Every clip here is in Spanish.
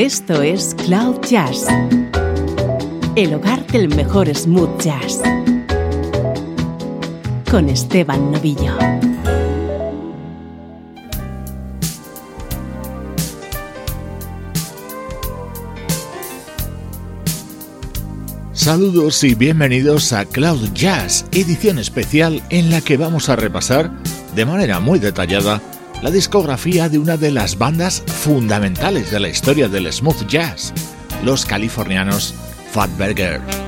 Esto es Cloud Jazz, el hogar del mejor smooth jazz, con Esteban Novillo. Saludos y bienvenidos a Cloud Jazz, edición especial en la que vamos a repasar de manera muy detallada la discografía de una de las bandas fundamentales de la historia del smooth jazz, los californianos Fatburger.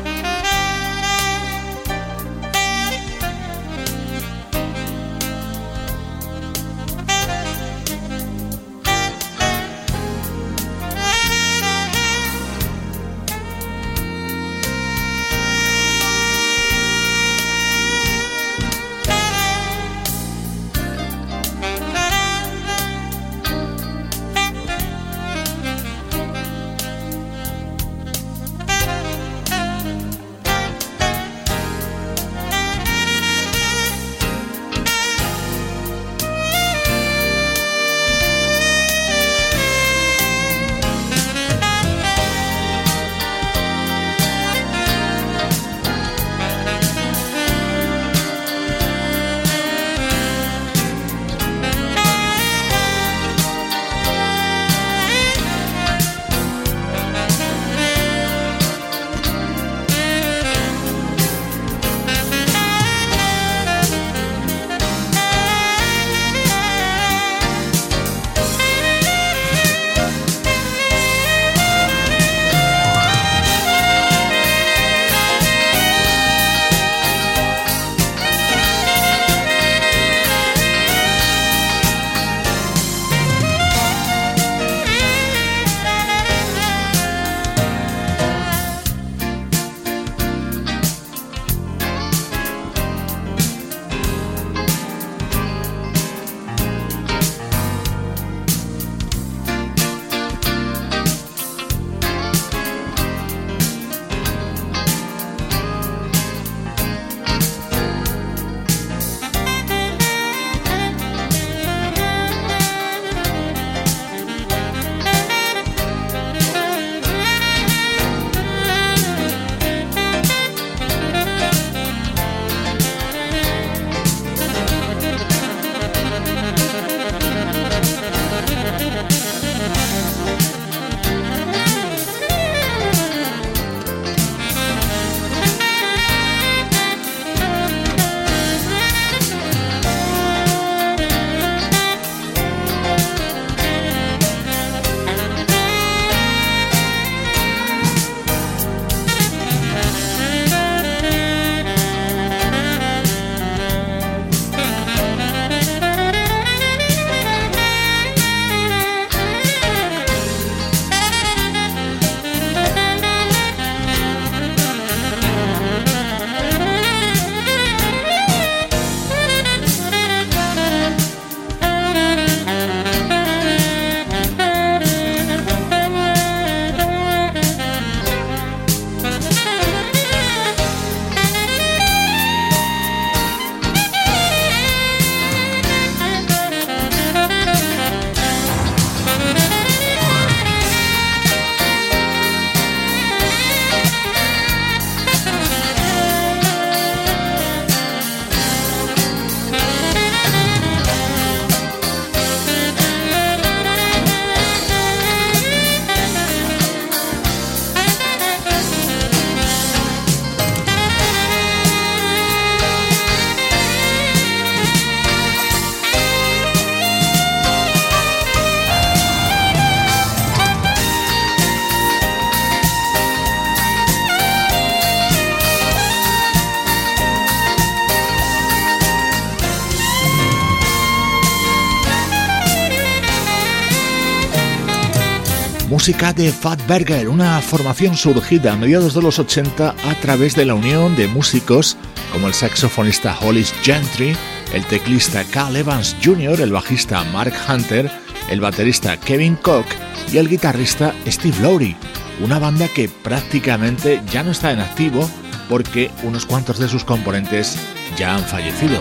Música de Fatberger, una formación surgida a mediados de los 80 a través de la unión de músicos como el saxofonista Hollis Gentry, el teclista Carl Evans Jr., el bajista Mark Hunter, el baterista Kevin Koch y el guitarrista Steve Lowry, una banda que prácticamente ya no está en activo porque unos cuantos de sus componentes ya han fallecido.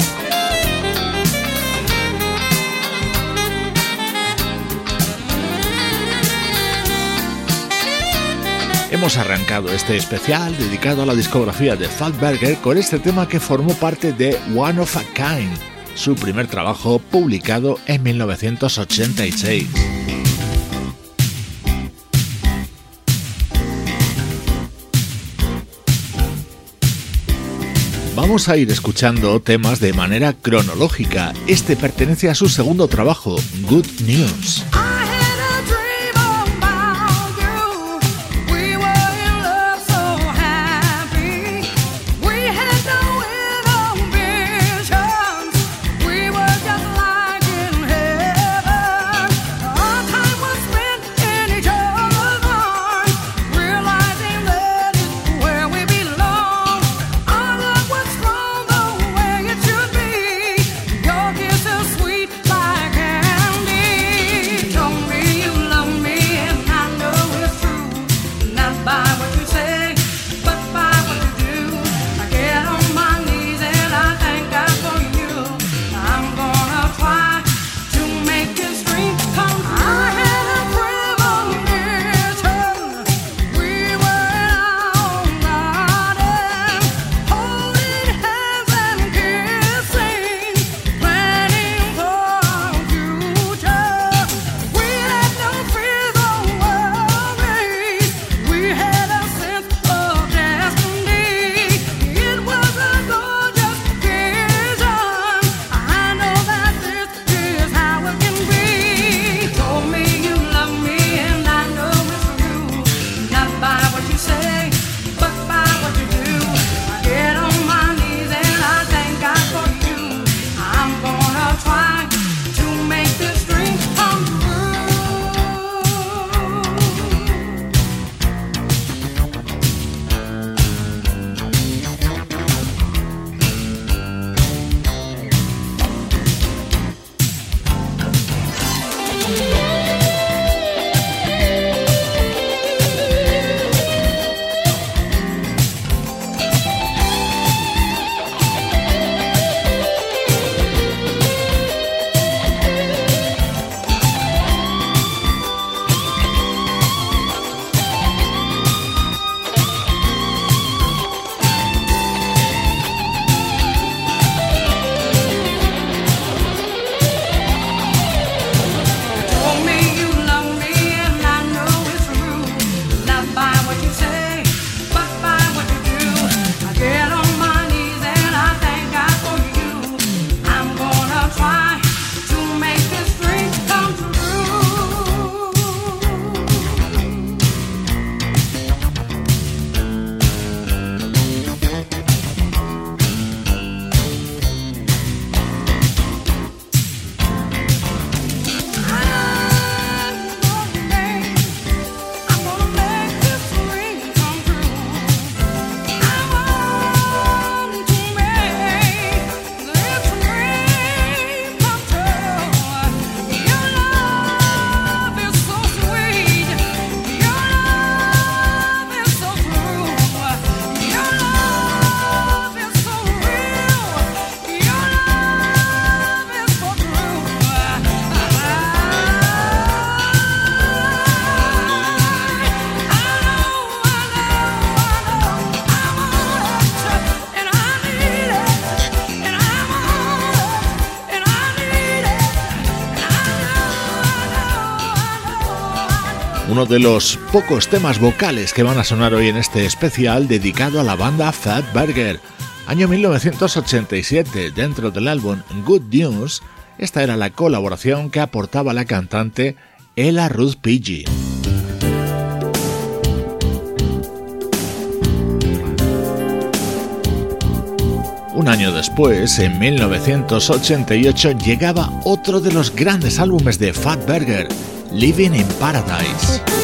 Hemos arrancado este especial dedicado a la discografía de Fatberger con este tema que formó parte de One of a Kind, su primer trabajo publicado en 1986. Vamos a ir escuchando temas de manera cronológica. Este pertenece a su segundo trabajo, Good News. De los pocos temas vocales que van a sonar hoy en este especial dedicado a la banda Fat Burger. Año 1987, dentro del álbum Good News, esta era la colaboración que aportaba la cantante Ella Ruth Pidgey. Un año después, en 1988, llegaba otro de los grandes álbumes de Fat Burger, Living in Paradise.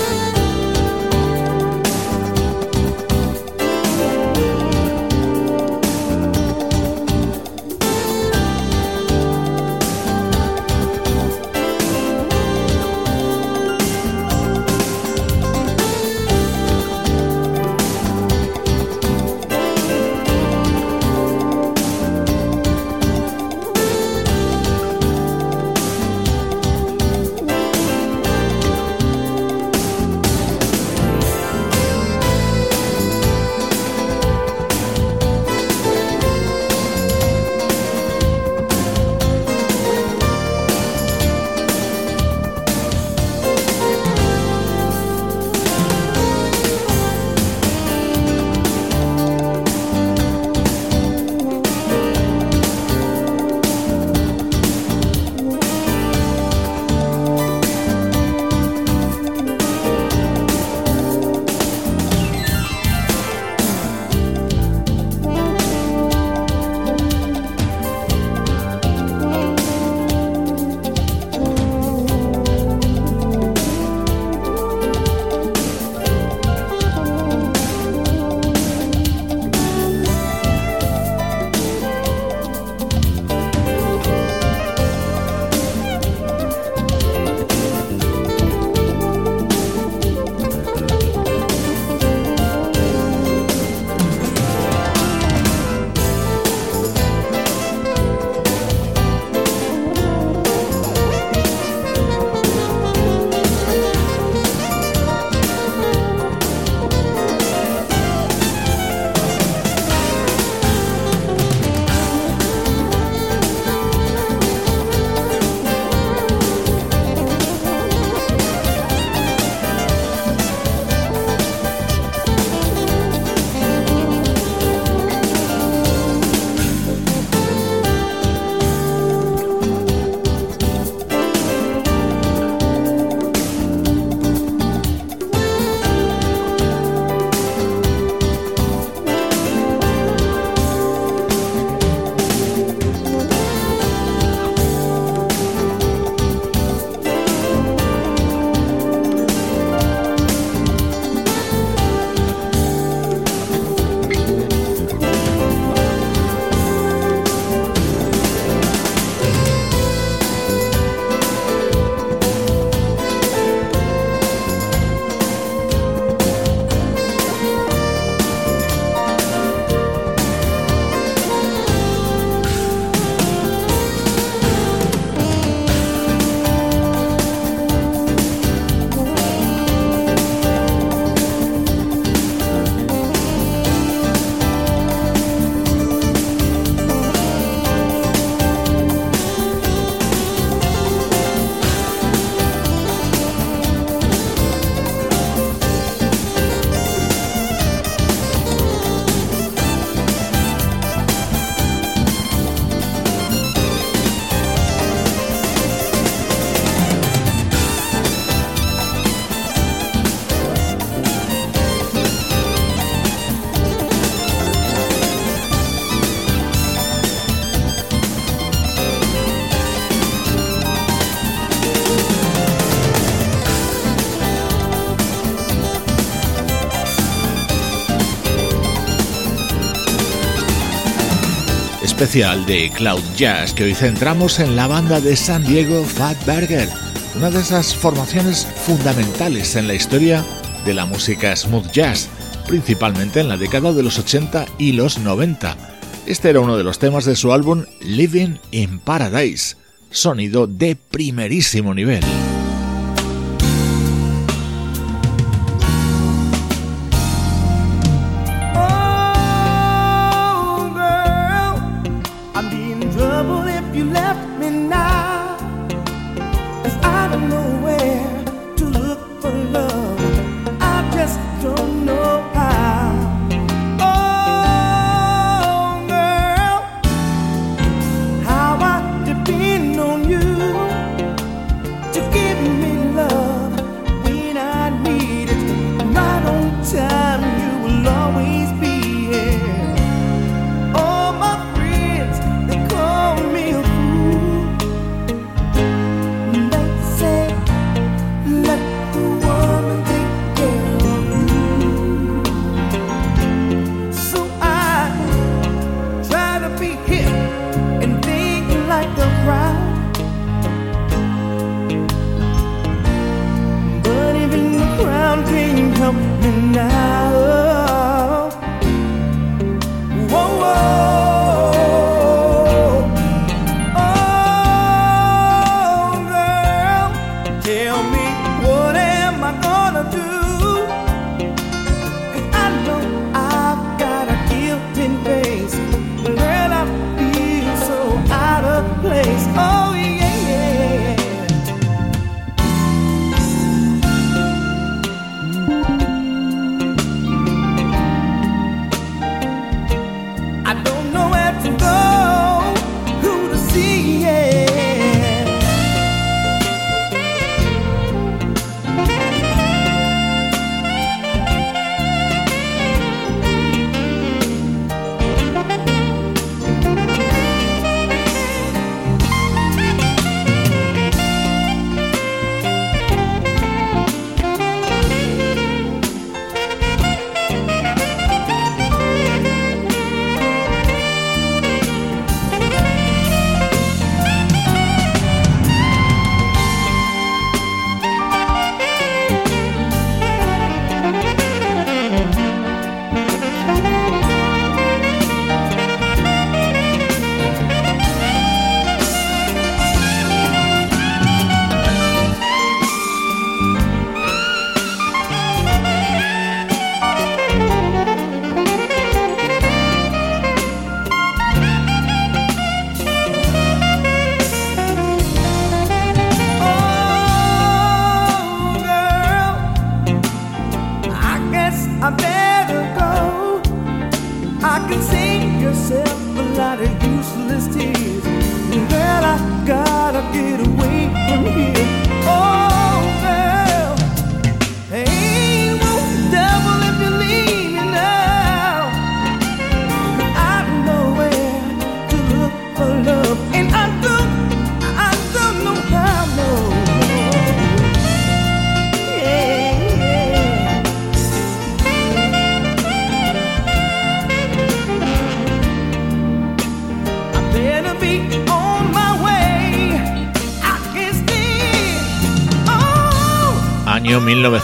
Especial de Cloud Jazz que hoy centramos en la banda de San Diego Fat Burger, una de esas formaciones fundamentales en la historia de la música smooth jazz, principalmente en la década de los 80 y los 90. Este era uno de los temas de su álbum Living in Paradise, sonido de primerísimo nivel.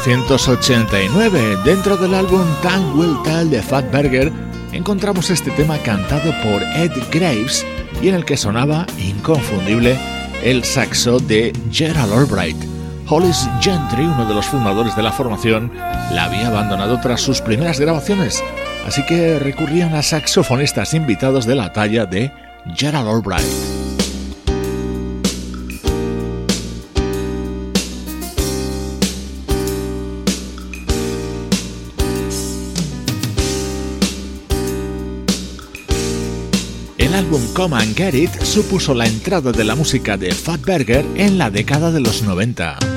1989. Dentro del álbum Time Will Tell de Fatberger encontramos este tema cantado por Ed Graves y en el que sonaba inconfundible el saxo de Gerald Albright. Hollis Gentry, uno de los fundadores de la formación, la había abandonado tras sus primeras grabaciones, así que recurrían a saxofonistas invitados de la talla de Gerald Albright. El álbum Come and Get It supuso la entrada de la música de Fatberger en la década de los 90.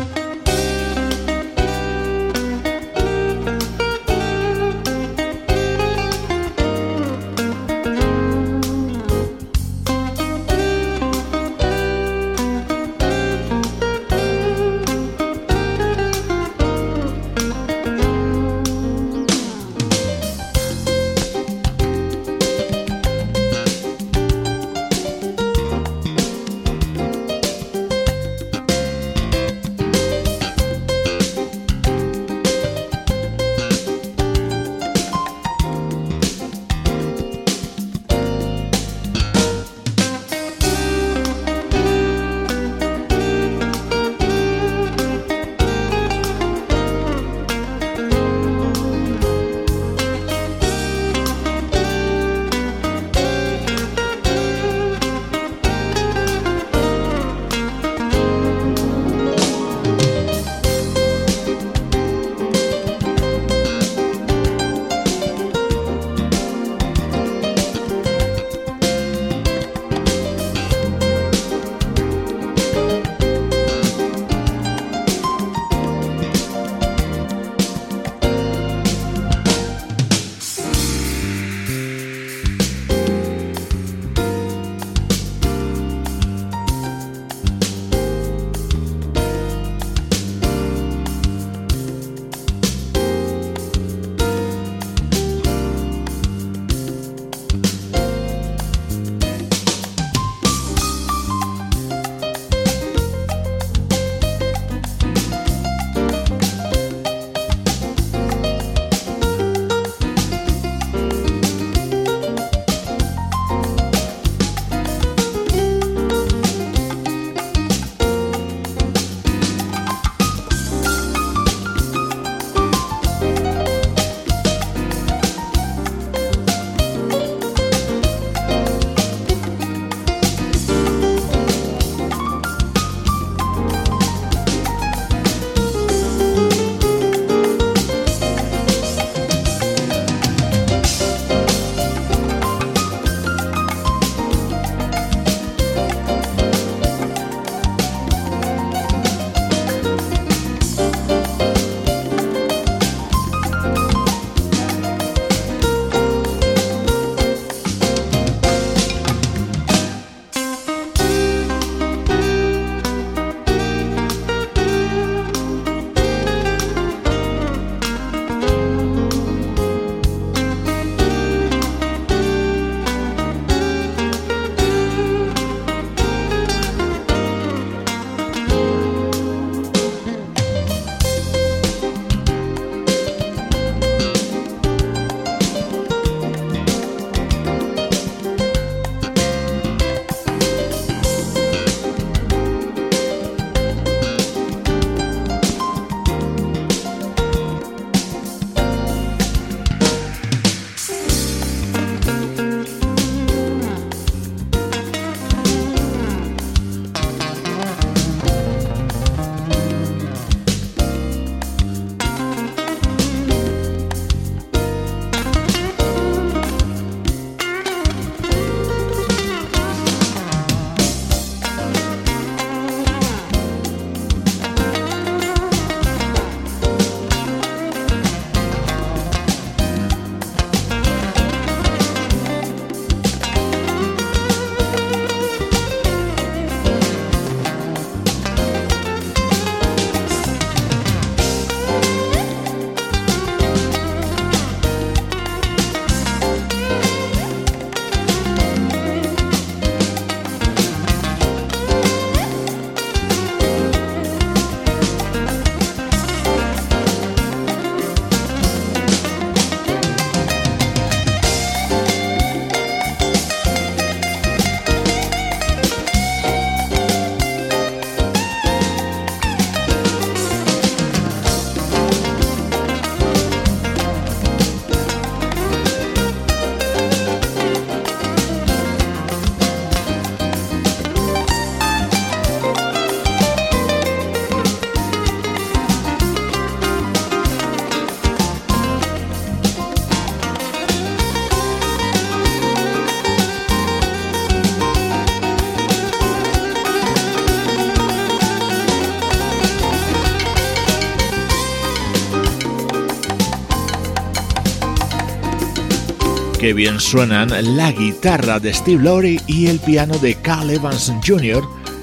Qué bien suenan la guitarra de Steve Lowry y el piano de Carl Evans Jr.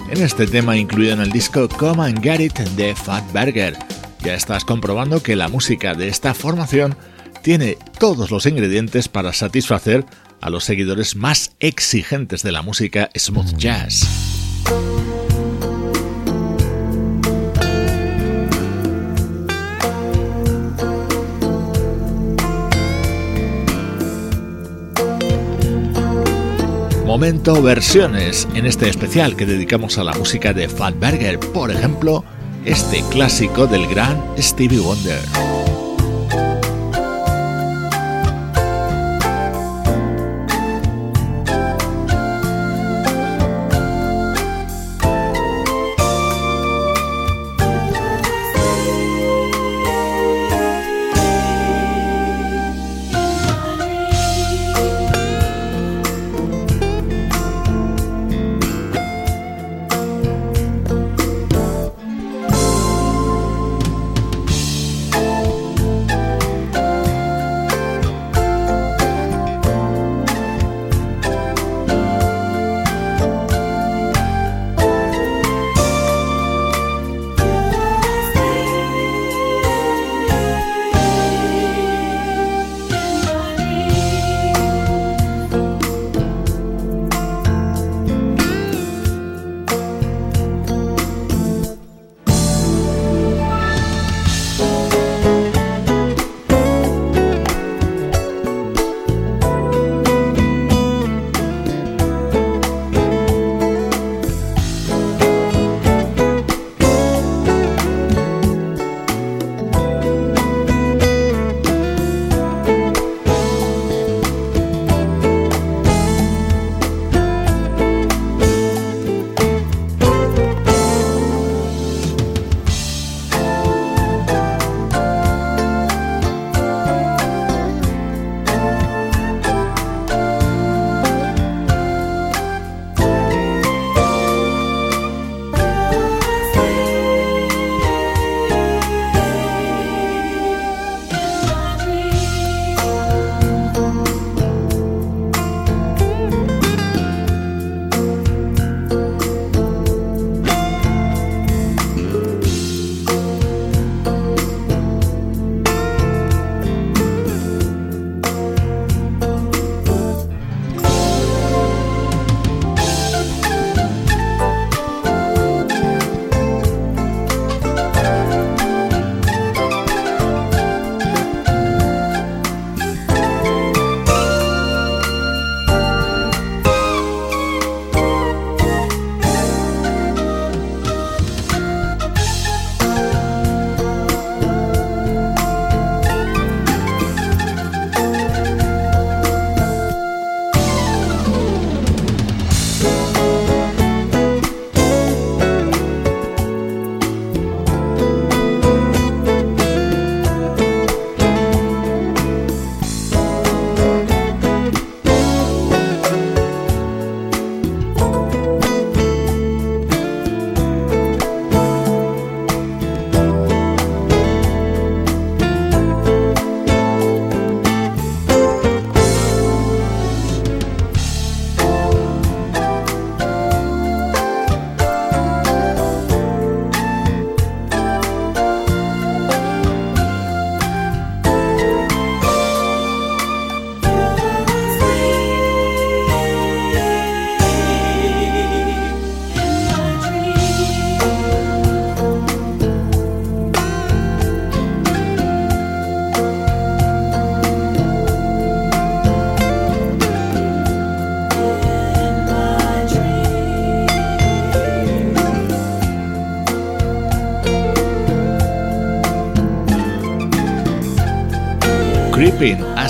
en este tema incluido en el disco Come and Get It de Fatberger. Ya estás comprobando que la música de esta formación tiene todos los ingredientes para satisfacer a los seguidores más exigentes de la música smooth jazz. Momento versiones en este especial que dedicamos a la música de Fatberger, por ejemplo, este clásico del gran Stevie Wonder.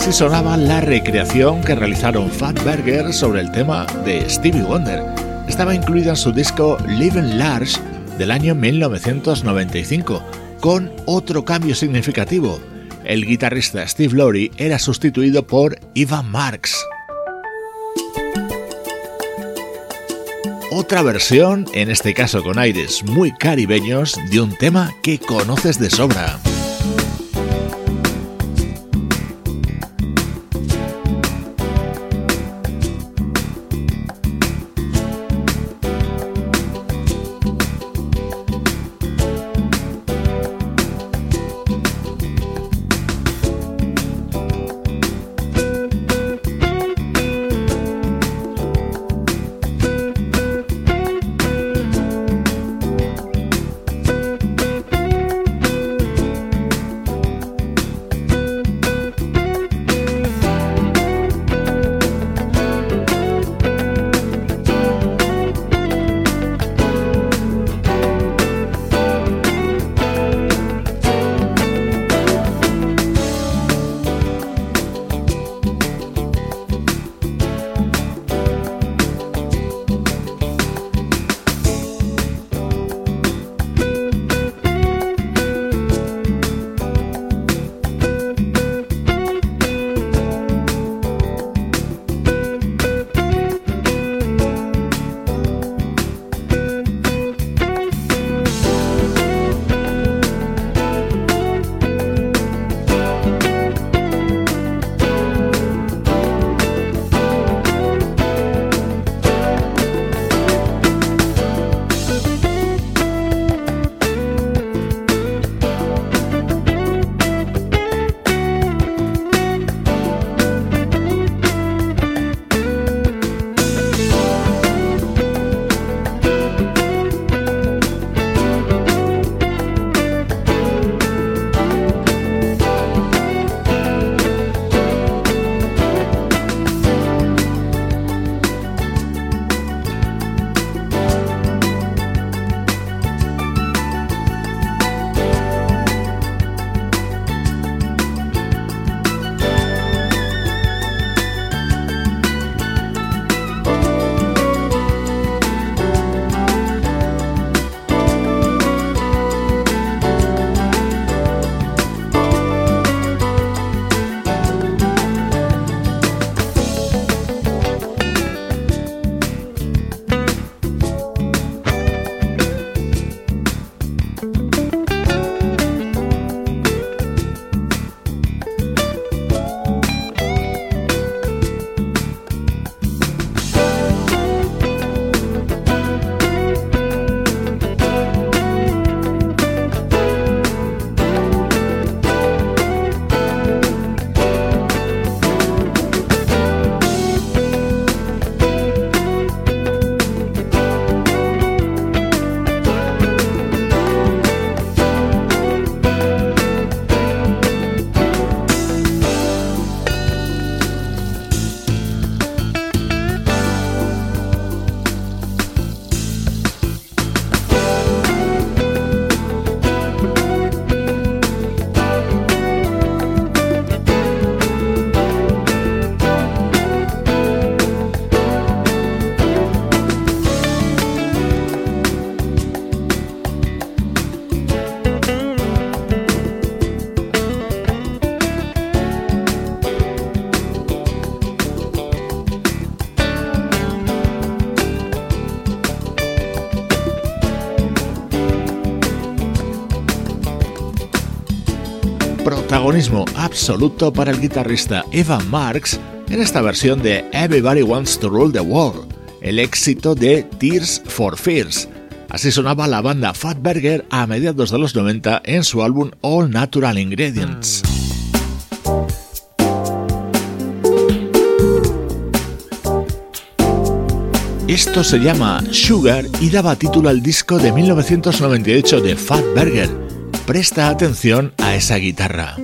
Así sonaba la recreación que realizaron Fatberger sobre el tema de Stevie Wonder. Estaba incluida en su disco Living Large del año 1995, con otro cambio significativo. El guitarrista Steve Lowry era sustituido por Ivan Marks. Otra versión, en este caso con aires muy caribeños, de un tema que conoces de sobra. Protagonismo absoluto para el guitarrista Evan Marks en esta versión de Everybody Wants to Rule the World, el éxito de Tears for Fears. Así sonaba la banda Fatberger a mediados de los 90 en su álbum All Natural Ingredients. Esto se llama Sugar y daba título al disco de 1998 de Fatberger. Presta atención a esa guitarra.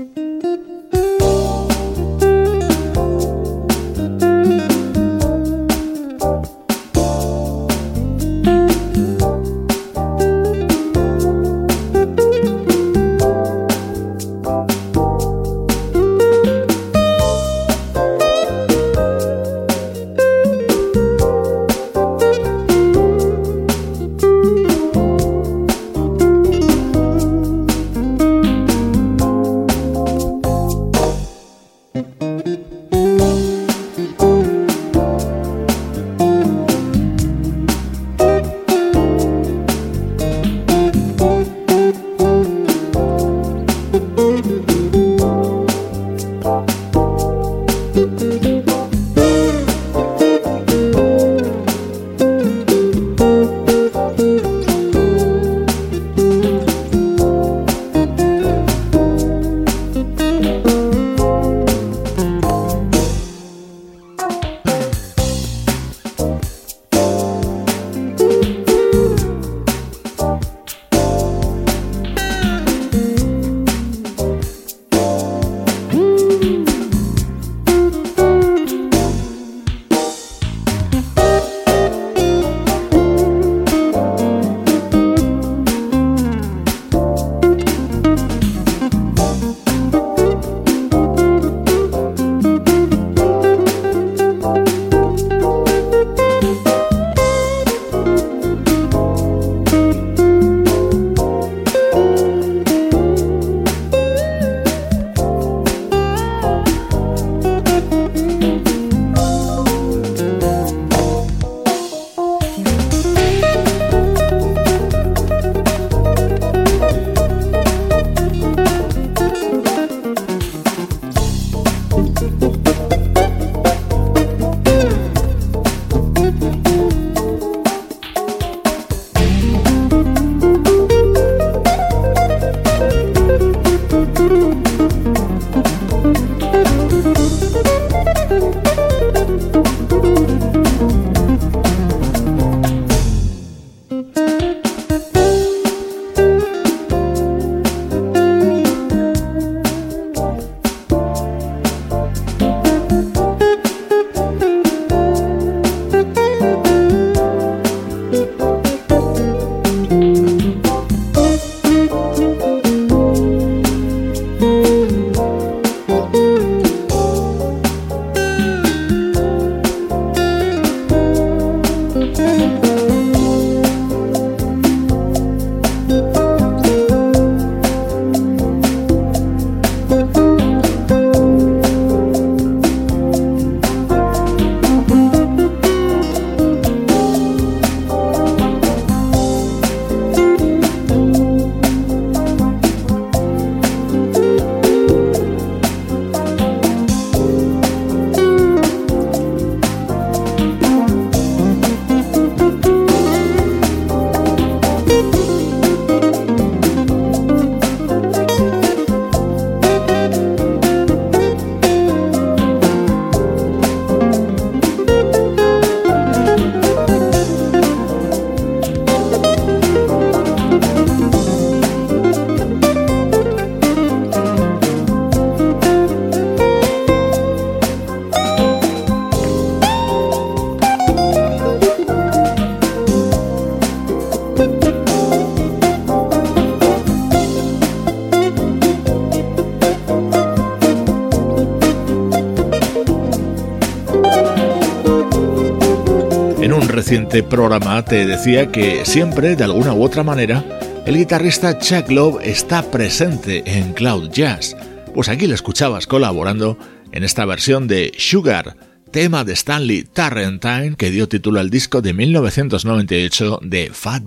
Reciente programa te decía que siempre, de alguna u otra manera, el guitarrista Chuck Love está presente en Cloud Jazz. Pues aquí lo escuchabas colaborando en esta versión de Sugar, tema de Stanley Tarrantine que dio título al disco de 1998 de Fat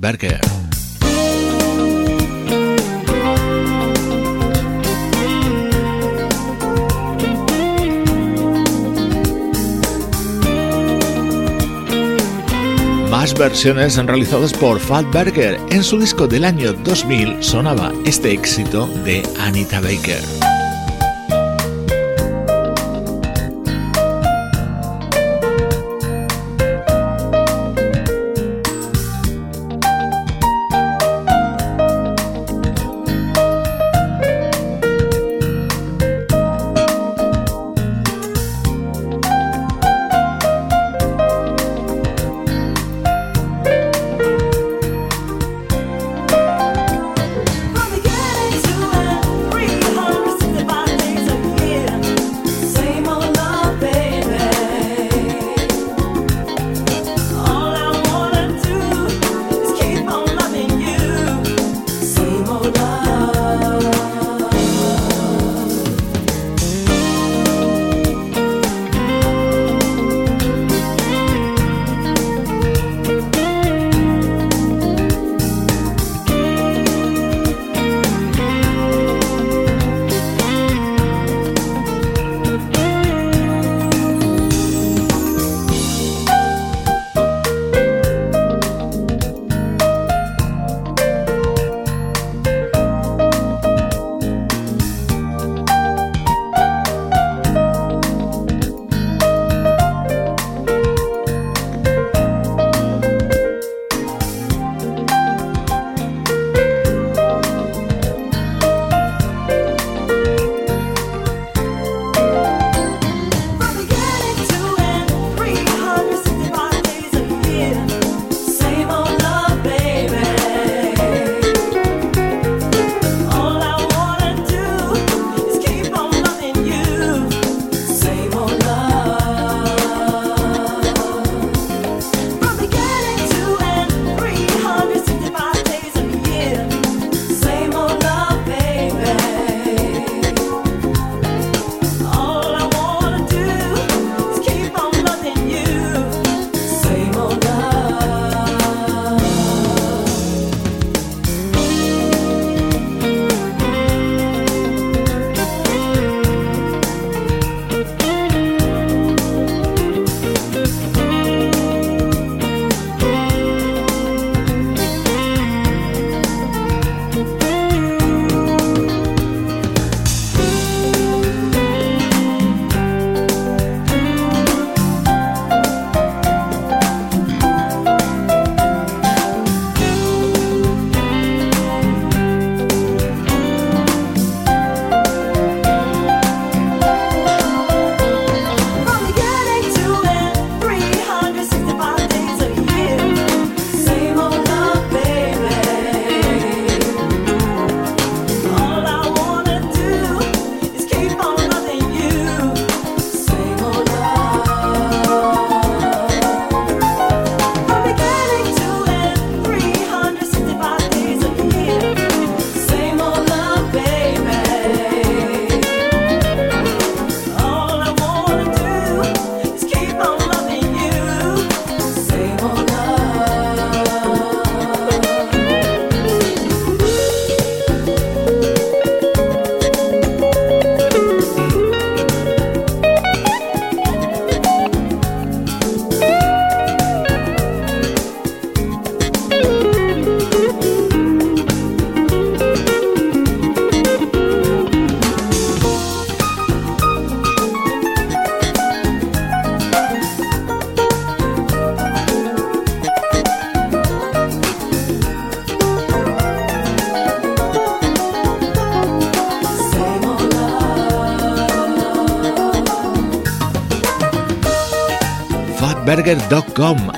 Las versiones realizadas por Fatberger. En su disco del año 2000 sonaba este éxito de Anita Baker.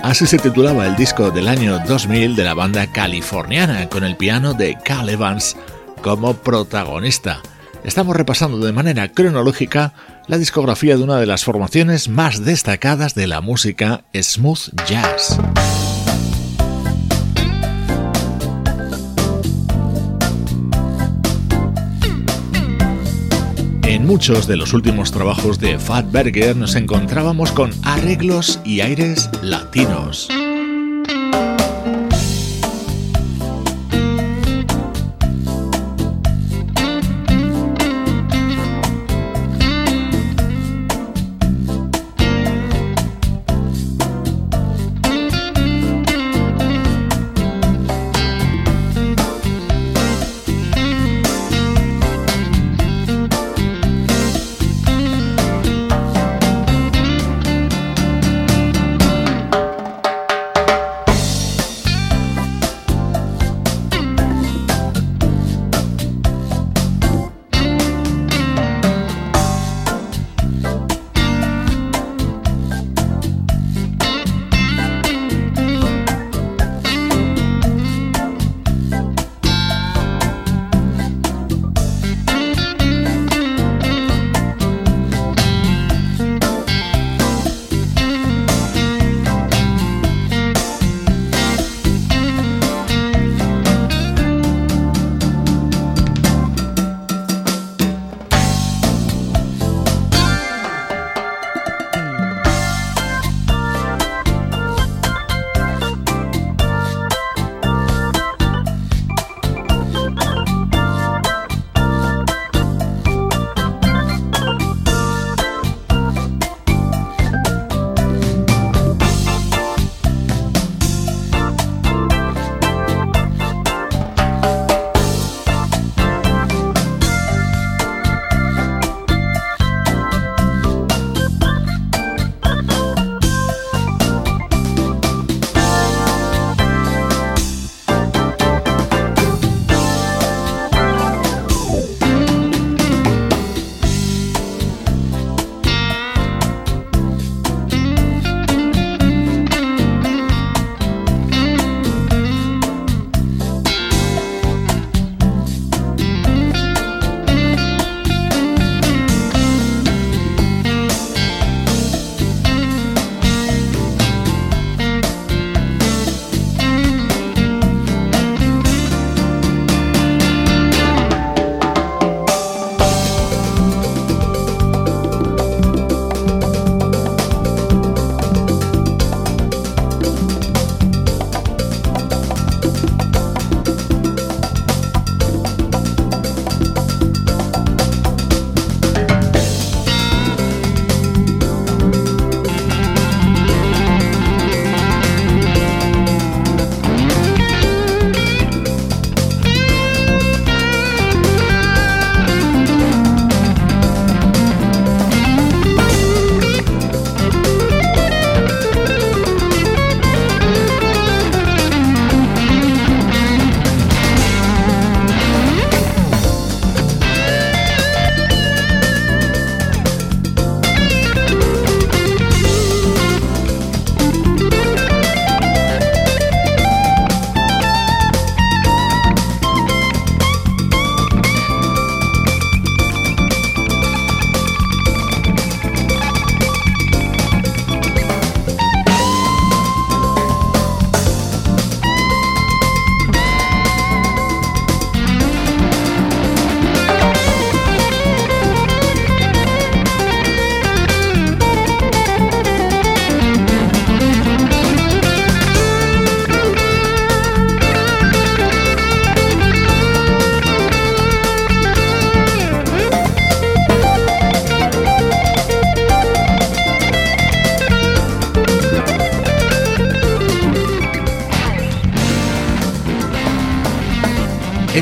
Así se titulaba el disco del año 2000 de la banda californiana, con el piano de Cal Evans como protagonista. Estamos repasando de manera cronológica la discografía de una de las formaciones más destacadas de la música smooth jazz. En muchos de los últimos trabajos de Fat Berger nos encontrábamos con arreglos y aires latinos.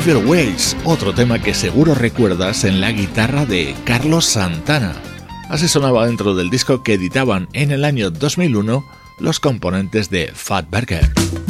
Ways, otro tema que seguro recuerdas en la guitarra de Carlos Santana. Así sonaba dentro del disco que editaban en el año 2001 los componentes de Fatburger. llegando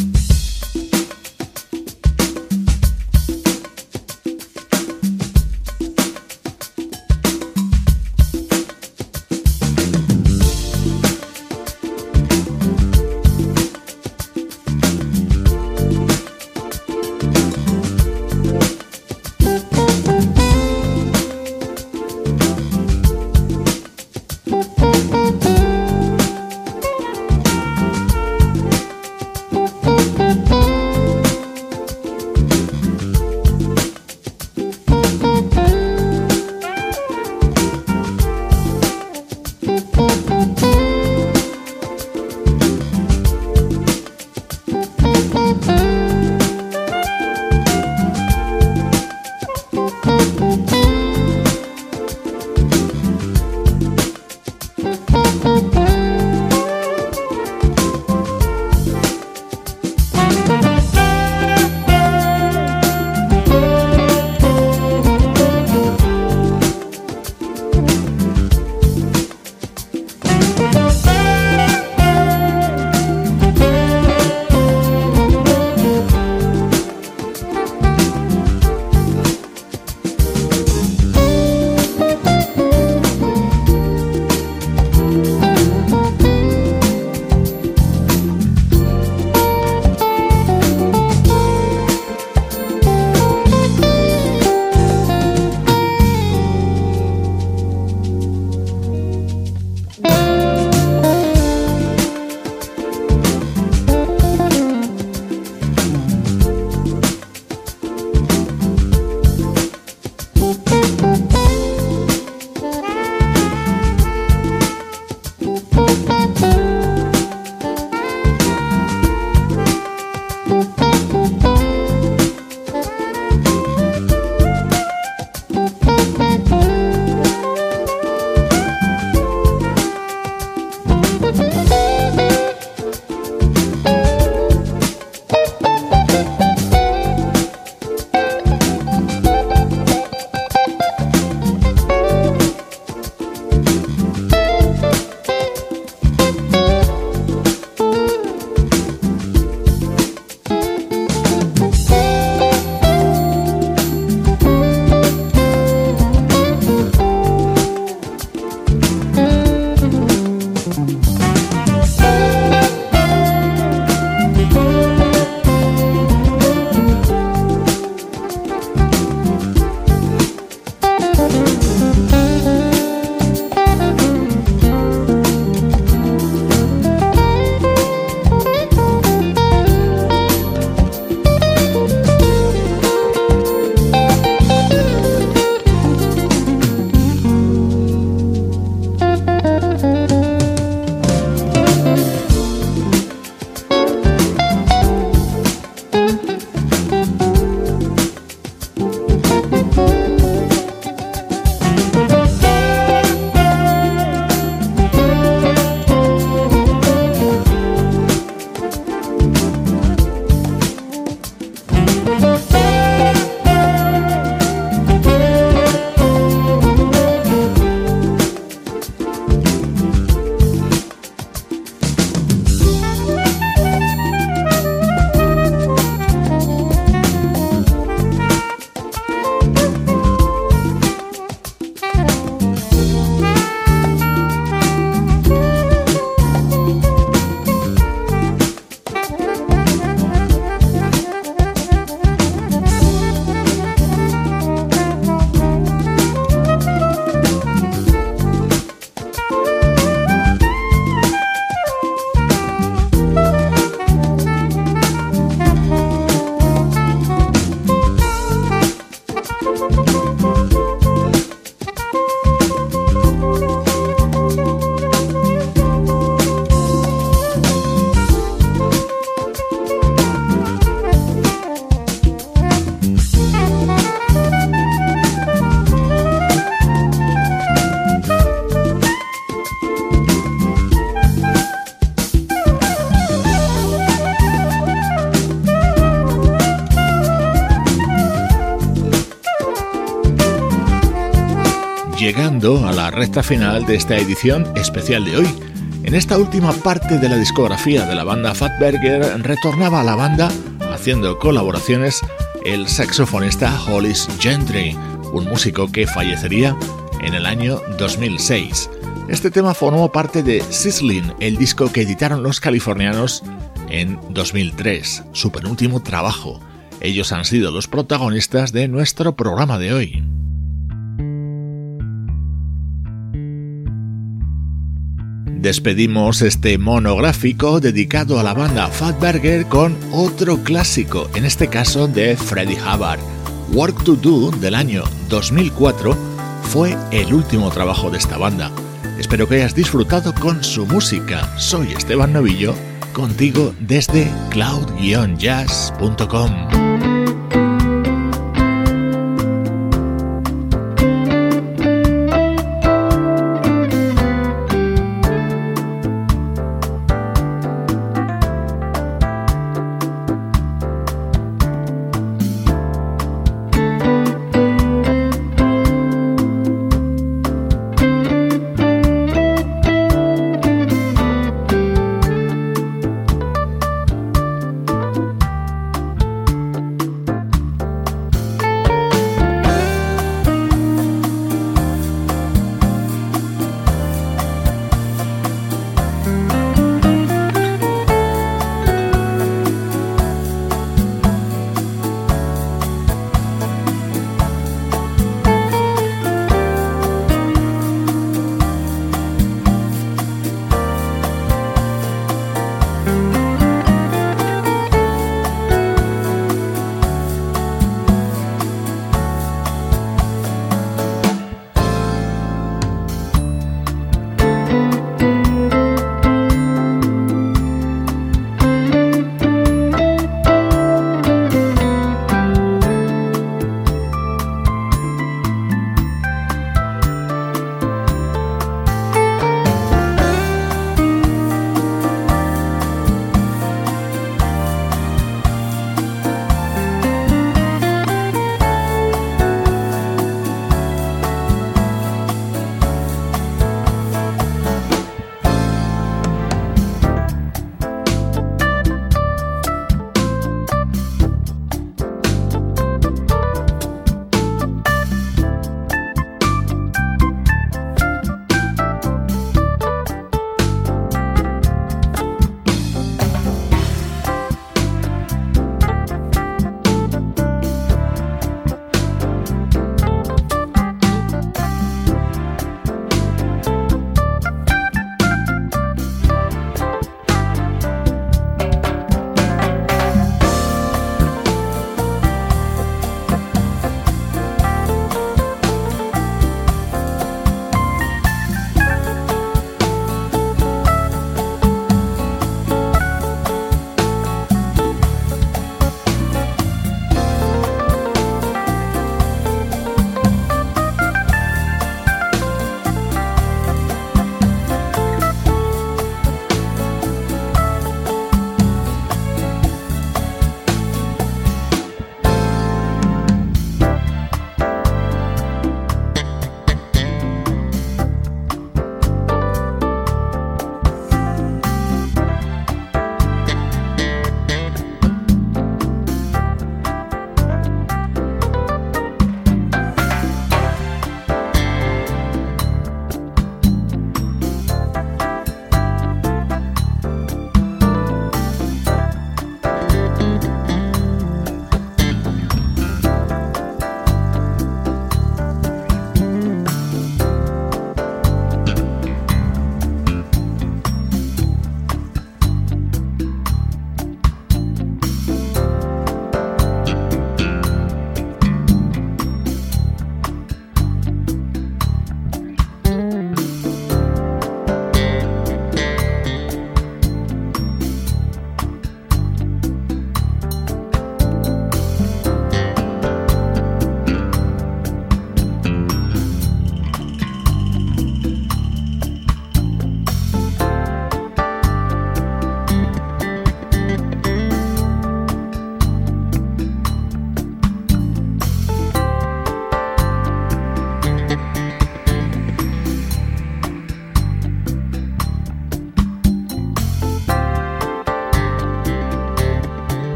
recta final de esta edición especial de hoy. En esta última parte de la discografía de la banda Fatberger retornaba a la banda haciendo colaboraciones el saxofonista Hollis Gentry, un músico que fallecería en el año 2006. Este tema formó parte de Sizzling, el disco que editaron los californianos en 2003, su penúltimo trabajo. Ellos han sido los protagonistas de nuestro programa de hoy. Despedimos este monográfico dedicado a la banda Fatburger con otro clásico, en este caso de Freddie Hubbard. Work to Do del año 2004 fue el último trabajo de esta banda. Espero que hayas disfrutado con su música. Soy Esteban Novillo, contigo desde cloud-jazz.com.